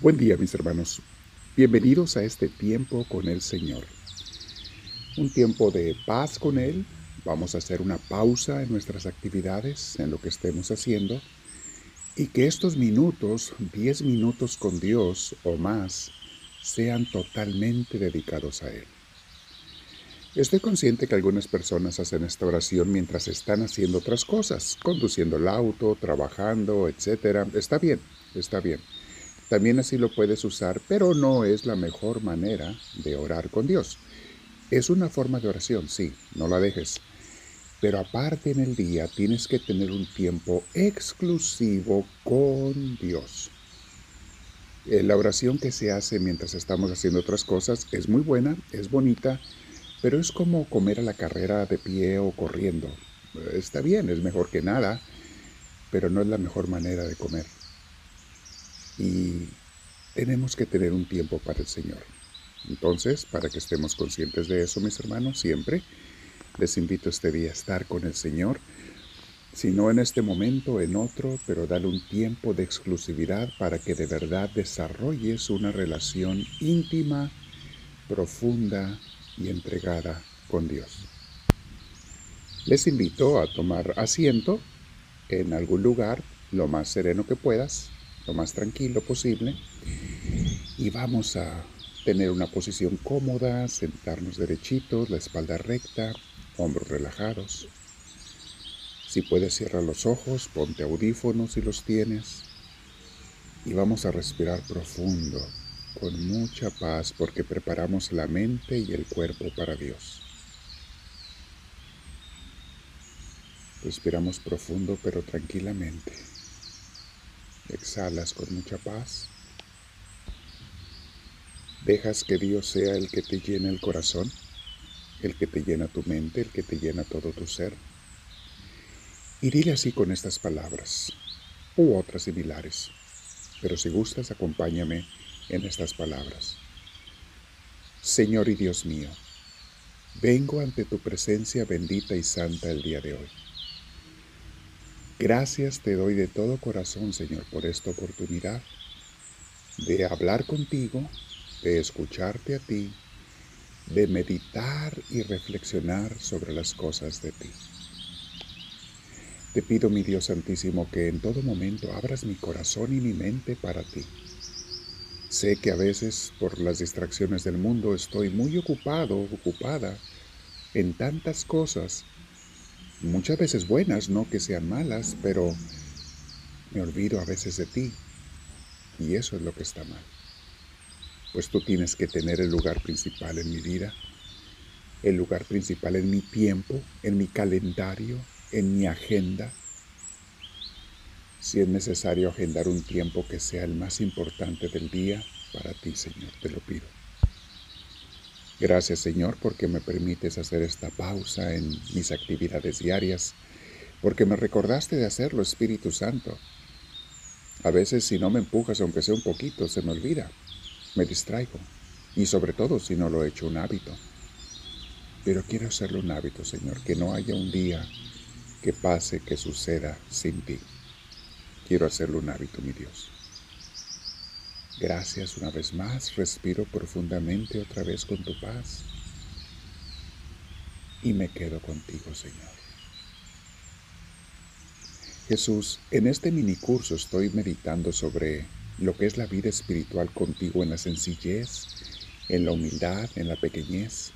Buen día mis hermanos. Bienvenidos a este tiempo con el Señor. Un tiempo de paz con Él. Vamos a hacer una pausa en nuestras actividades, en lo que estemos haciendo. Y que estos minutos, 10 minutos con Dios o más, sean totalmente dedicados a Él. Estoy consciente que algunas personas hacen esta oración mientras están haciendo otras cosas, conduciendo el auto, trabajando, etc. Está bien, está bien. También así lo puedes usar, pero no es la mejor manera de orar con Dios. Es una forma de oración, sí, no la dejes. Pero aparte en el día tienes que tener un tiempo exclusivo con Dios. Eh, la oración que se hace mientras estamos haciendo otras cosas es muy buena, es bonita, pero es como comer a la carrera de pie o corriendo. Está bien, es mejor que nada, pero no es la mejor manera de comer. Y tenemos que tener un tiempo para el Señor. Entonces, para que estemos conscientes de eso, mis hermanos, siempre les invito este día a estar con el Señor. Si no en este momento, en otro, pero dale un tiempo de exclusividad para que de verdad desarrolles una relación íntima, profunda y entregada con Dios. Les invito a tomar asiento en algún lugar lo más sereno que puedas lo más tranquilo posible y vamos a tener una posición cómoda, sentarnos derechitos, la espalda recta, hombros relajados. Si puedes cierra los ojos, ponte audífonos si los tienes y vamos a respirar profundo, con mucha paz porque preparamos la mente y el cuerpo para Dios. Respiramos profundo pero tranquilamente. Exhalas con mucha paz. Dejas que Dios sea el que te llene el corazón, el que te llena tu mente, el que te llena todo tu ser. Y dile así con estas palabras u otras similares. Pero si gustas, acompáñame en estas palabras. Señor y Dios mío, vengo ante tu presencia bendita y santa el día de hoy. Gracias te doy de todo corazón, Señor, por esta oportunidad de hablar contigo, de escucharte a ti, de meditar y reflexionar sobre las cosas de ti. Te pido, mi Dios Santísimo, que en todo momento abras mi corazón y mi mente para ti. Sé que a veces por las distracciones del mundo estoy muy ocupado, ocupada en tantas cosas muchas veces buenas, no que sean malas, pero me olvido a veces de ti. Y eso es lo que está mal. Pues tú tienes que tener el lugar principal en mi vida, el lugar principal en mi tiempo, en mi calendario, en mi agenda. Si es necesario agendar un tiempo que sea el más importante del día para ti, Señor, te lo pido. Gracias Señor porque me permites hacer esta pausa en mis actividades diarias, porque me recordaste de hacerlo, Espíritu Santo. A veces si no me empujas, aunque sea un poquito, se me olvida, me distraigo, y sobre todo si no lo he hecho un hábito. Pero quiero hacerlo un hábito, Señor, que no haya un día que pase, que suceda sin ti. Quiero hacerlo un hábito, mi Dios. Gracias una vez más, respiro profundamente otra vez con tu paz y me quedo contigo, Señor. Jesús, en este mini curso estoy meditando sobre lo que es la vida espiritual contigo en la sencillez, en la humildad, en la pequeñez.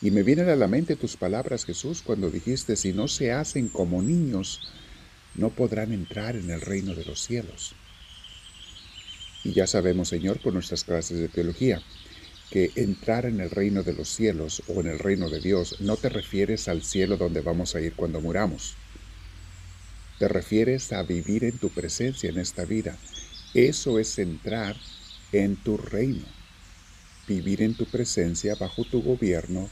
Y me vienen a la mente tus palabras, Jesús, cuando dijiste, si no se hacen como niños, no podrán entrar en el reino de los cielos. Y ya sabemos, Señor, por nuestras clases de teología, que entrar en el reino de los cielos o en el reino de Dios no te refieres al cielo donde vamos a ir cuando muramos. Te refieres a vivir en tu presencia en esta vida. Eso es entrar en tu reino. Vivir en tu presencia bajo tu gobierno,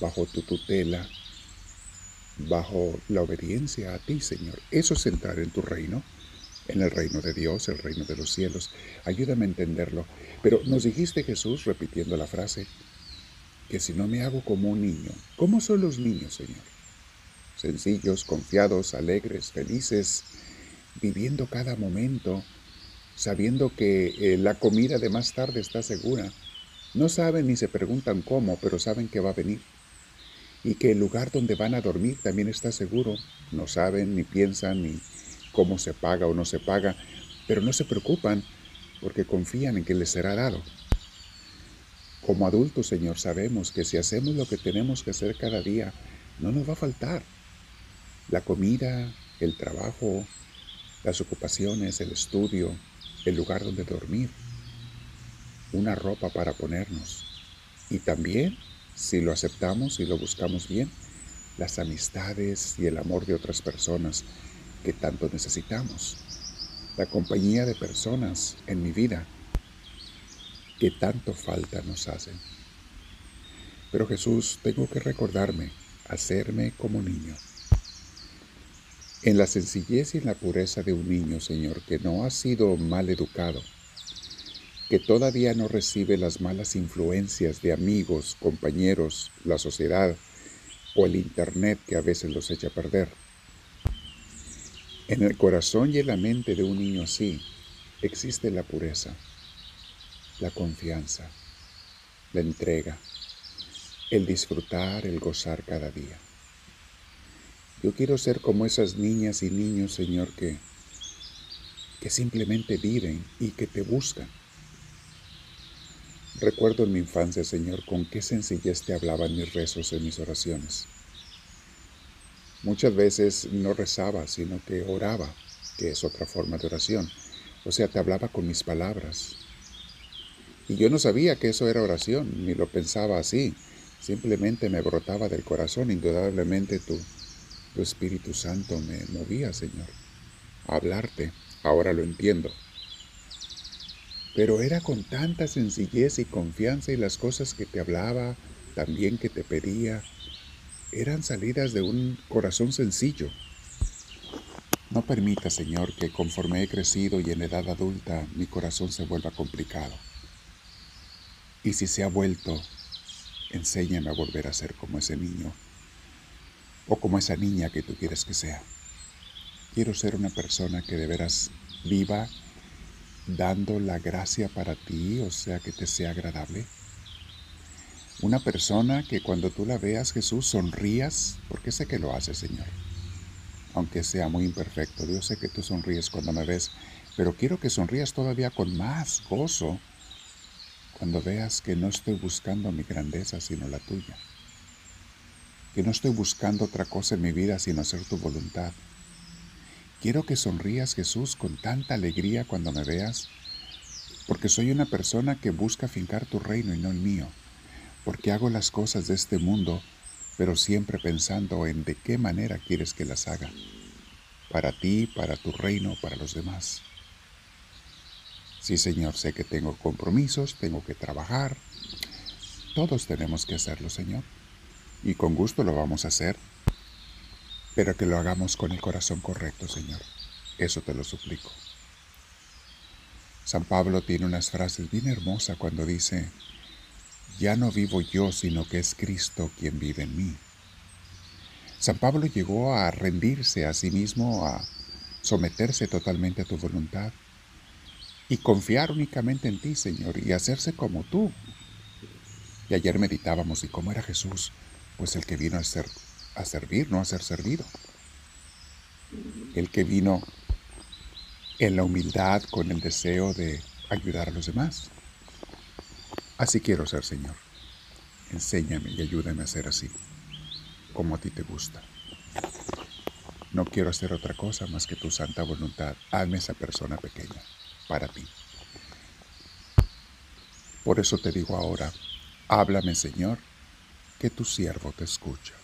bajo tu tutela, bajo la obediencia a ti, Señor. Eso es entrar en tu reino en el reino de Dios, el reino de los cielos. Ayúdame a entenderlo. Pero nos dijiste Jesús, repitiendo la frase, que si no me hago como un niño, ¿cómo son los niños, Señor? Sencillos, confiados, alegres, felices, viviendo cada momento sabiendo que eh, la comida de más tarde está segura. No saben ni se preguntan cómo, pero saben que va a venir. Y que el lugar donde van a dormir también está seguro. No saben, ni piensan, ni cómo se paga o no se paga, pero no se preocupan porque confían en que les será dado. Como adultos, Señor, sabemos que si hacemos lo que tenemos que hacer cada día, no nos va a faltar. La comida, el trabajo, las ocupaciones, el estudio, el lugar donde dormir, una ropa para ponernos. Y también, si lo aceptamos y lo buscamos bien, las amistades y el amor de otras personas que tanto necesitamos. La compañía de personas en mi vida que tanto falta nos hacen. Pero Jesús, tengo que recordarme, hacerme como niño. En la sencillez y en la pureza de un niño, Señor, que no ha sido mal educado, que todavía no recibe las malas influencias de amigos, compañeros, la sociedad o el Internet que a veces los echa a perder. En el corazón y en la mente de un niño así existe la pureza la confianza, la entrega, el disfrutar, el gozar cada día. Yo quiero ser como esas niñas y niños, Señor, que, que simplemente viven y que te buscan. Recuerdo en mi infancia, Señor, con qué sencillez te hablaban mis rezos en mis oraciones. Muchas veces no rezaba, sino que oraba, que es otra forma de oración. O sea, te hablaba con mis palabras, y yo no sabía que eso era oración, ni lo pensaba así. Simplemente me brotaba del corazón. Indudablemente tu, tu Espíritu Santo me movía, Señor, a hablarte. Ahora lo entiendo. Pero era con tanta sencillez y confianza y las cosas que te hablaba, también que te pedía, eran salidas de un corazón sencillo. No permita, Señor, que conforme he crecido y en edad adulta mi corazón se vuelva complicado. Y si se ha vuelto, enséñame a volver a ser como ese niño o como esa niña que tú quieres que sea. Quiero ser una persona que de veras viva dando la gracia para ti, o sea, que te sea agradable. Una persona que cuando tú la veas, Jesús, sonrías, porque sé que lo hace, Señor. Aunque sea muy imperfecto, Dios sé que tú sonríes cuando me ves, pero quiero que sonrías todavía con más gozo cuando veas que no estoy buscando mi grandeza sino la tuya, que no estoy buscando otra cosa en mi vida sino hacer tu voluntad. Quiero que sonrías Jesús con tanta alegría cuando me veas, porque soy una persona que busca fincar tu reino y no el mío, porque hago las cosas de este mundo, pero siempre pensando en de qué manera quieres que las haga, para ti, para tu reino, para los demás. Sí, Señor, sé que tengo compromisos, tengo que trabajar. Todos tenemos que hacerlo, Señor. Y con gusto lo vamos a hacer. Pero que lo hagamos con el corazón correcto, Señor. Eso te lo suplico. San Pablo tiene unas frases bien hermosas cuando dice, ya no vivo yo, sino que es Cristo quien vive en mí. San Pablo llegó a rendirse a sí mismo, a someterse totalmente a tu voluntad y confiar únicamente en ti, Señor, y hacerse como tú. Y ayer meditábamos, ¿y cómo era Jesús? Pues el que vino a, ser, a servir, no a ser servido. El que vino en la humildad con el deseo de ayudar a los demás. Así quiero ser, Señor. Enséñame y ayúdame a ser así, como a ti te gusta. No quiero hacer otra cosa más que tu santa voluntad. Hazme esa persona pequeña para ti. Por eso te digo ahora, háblame Señor, que tu siervo te escucha.